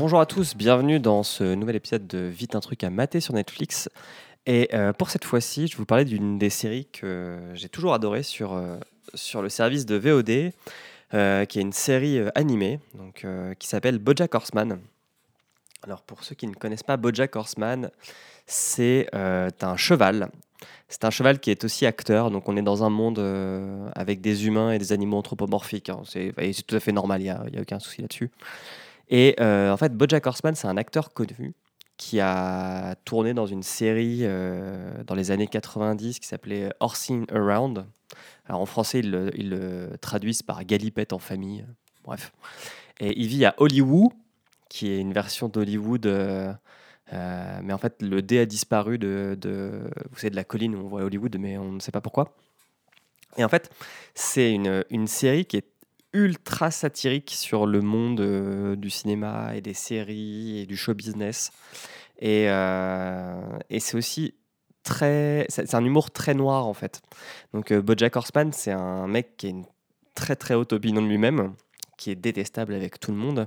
Bonjour à tous, bienvenue dans ce nouvel épisode de Vite un truc à mater sur Netflix. Et euh, pour cette fois-ci, je vais vous parler d'une des séries que j'ai toujours adoré sur, euh, sur le service de VOD, euh, qui est une série animée donc, qui s'appelle Bojack Horseman. Alors pour ceux qui ne connaissent pas Bojack Horseman, c'est un cheval. C'est un cheval qui est aussi acteur, donc on est dans un monde avec des humains et des animaux anthropomorphiques. hein. C'est tout à fait normal, il n'y a, a aucun souci là-dessus. Et euh, en fait, Bojack Horseman, c'est un acteur connu qui a tourné dans une série euh, dans les années 90 qui s'appelait Horsing Around. Alors en français, ils le, traduisent par Galipette en famille. Bref. Et il vit à Hollywood, qui est une version d'Hollywood. euh, mais en fait, le D a disparu de, vous savez, de la colline où on voit Hollywood, mais on ne sait pas pourquoi. Et en fait, c'est une série qui est ultra satirique sur le monde euh, du cinéma et des séries et du show business. Et, euh, c'est aussi très. C'est un humour très noir en fait. Donc, euh, Bojack Horseman, c'est un mec qui a une très très haute opinion de lui-même, qui est détestable avec tout le monde.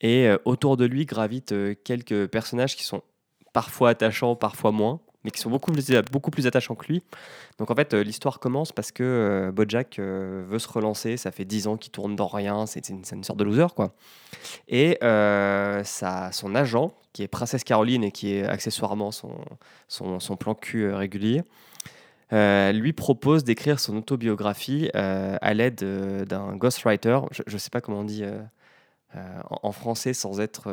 Et autour de lui gravitent quelques personnages qui sont parfois attachants, parfois moins, mais qui sont beaucoup plus, attachants que lui. Donc en fait, euh, l'histoire commence parce que euh, Bojack euh, veut se relancer. Ça fait 10 ans qu'il tourne dans rien. C'est une, sorte de loser, quoi. Et son agent, qui est Princesse Caroline et qui est accessoirement son, plan cul régulier, lui propose d'écrire son autobiographie à l'aide d'un ghostwriter. Je ne sais pas comment on dit en, français sans être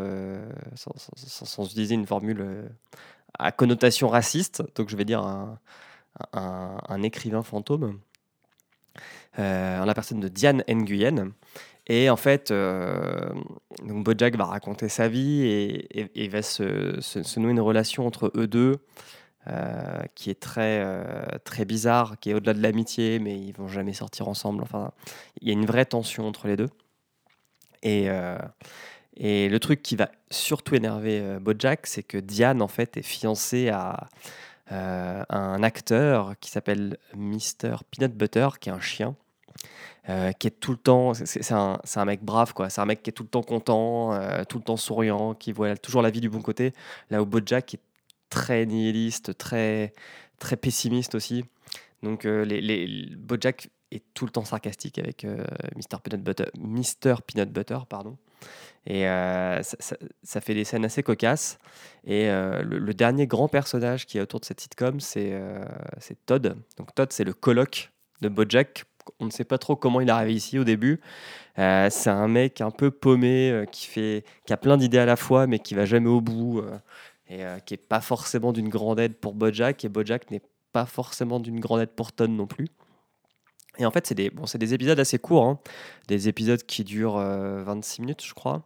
sans, utiliser une formule à connotation raciste. Donc je vais dire un, écrivain fantôme euh, en la personne de Diane Nguyen. Et en fait, euh, donc Bojack va raconter sa vie et, et- et va se, nouer une relation entre eux deux euh, qui est très, très bizarre, qui est au-delà de l'amitié, mais ils vont jamais sortir ensemble. Enfin, il y a une vraie tension entre les deux. Et, et le truc qui va surtout énerver euh, Bojack, c'est que Diane, en fait, est fiancée à, euh, un acteur qui s'appelle Mr. Peanut Butter, qui est un chien, euh, qui est tout le temps. C'est un, mec brave, quoi. C'est un mec qui est tout le temps content, tout le temps souriant, qui voit toujours la vie du bon côté. Là où Bojack est très nihiliste, très, très pessimiste aussi. Donc, Bojack est tout le temps sarcastique avec euh, Mr. Peanut Butter, Mr. Peanut Butter, pardon. Et euh, ça, fait des scènes assez cocasses. Et euh, le, dernier grand personnage qui est autour de cette sitcom, c'est euh, Todd. Donc Todd, c'est le coloc de Bojack. On ne sait pas trop comment il est arrivé ici au début. C'est un mec un peu paumé qui, fait, qui a plein d'idées à la fois, mais qui va jamais au bout. et qui est pas forcément d'une grande aide pour Bojack. Et Bojack n'est pas forcément d'une grande aide pour Todd non plus. Et en fait, c'est des, bon, des épisodes assez courts, hein. des épisodes qui durent euh, 26 minutes, je crois,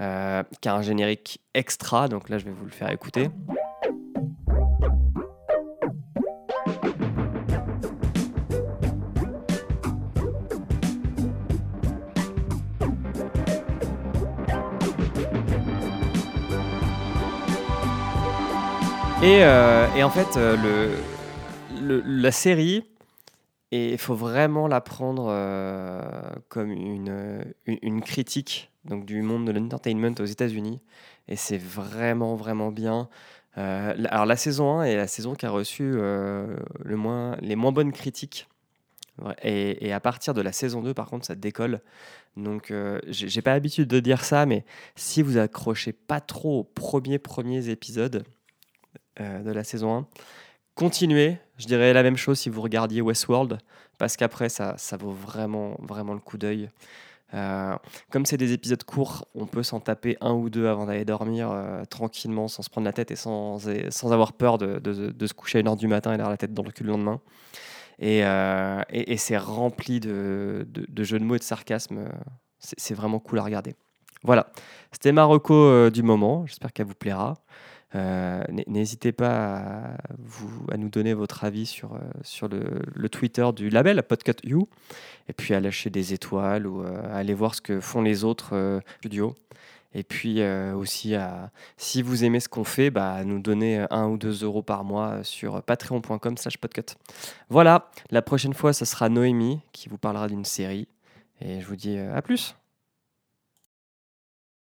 euh, qui a un générique extra, donc là, je vais vous le faire écouter. Et, euh, et en fait, euh, le- la série, il faut vraiment la prendre euh, comme une, critique donc, du monde de l'entertainment aux États-Unis. Et c'est vraiment, vraiment bien. Euh, alors, la saison 1 est la saison qui a reçu euh, le moins, les moins bonnes critiques. Et, et à partir de la saison 2, par contre, ça décolle. Donc, j'ai pas l'habitude de dire ça, mais si vous accrochez pas trop aux premiers, premiers épisodes de la saison 1, continuez. Je dirais la même chose si vous regardiez Westworld, parce qu'après, ça, ça vaut vraiment, vraiment le coup d'œil. Euh, comme c'est des épisodes courts, on peut s'en taper un ou deux avant d'aller dormir euh, tranquillement, sans se prendre la tête et sans, sans avoir peur de, se coucher à 1h du matin et d'avoir la tête dans le cul le lendemain. Et, euh, c'est rempli de, de- jeux de mots et de sarcasme. C'est vraiment cool à regarder. Voilà, c'était Marocco euh, du moment. J'espère qu'elle vous plaira. Euh, N'hésitez pas à, nous donner votre avis sur, euh, le, Twitter du label Podcut You et puis à lâcher des étoiles ou euh, à aller voir ce que font les autres studios. Et puis aussi, si vous aimez ce qu'on fait, bah, nous donner 1 ou 2 euros par mois sur patreon.com slash podcut. Voilà, la prochaine fois, ce sera Noémie qui vous parlera d'une série. Et je vous dis à plus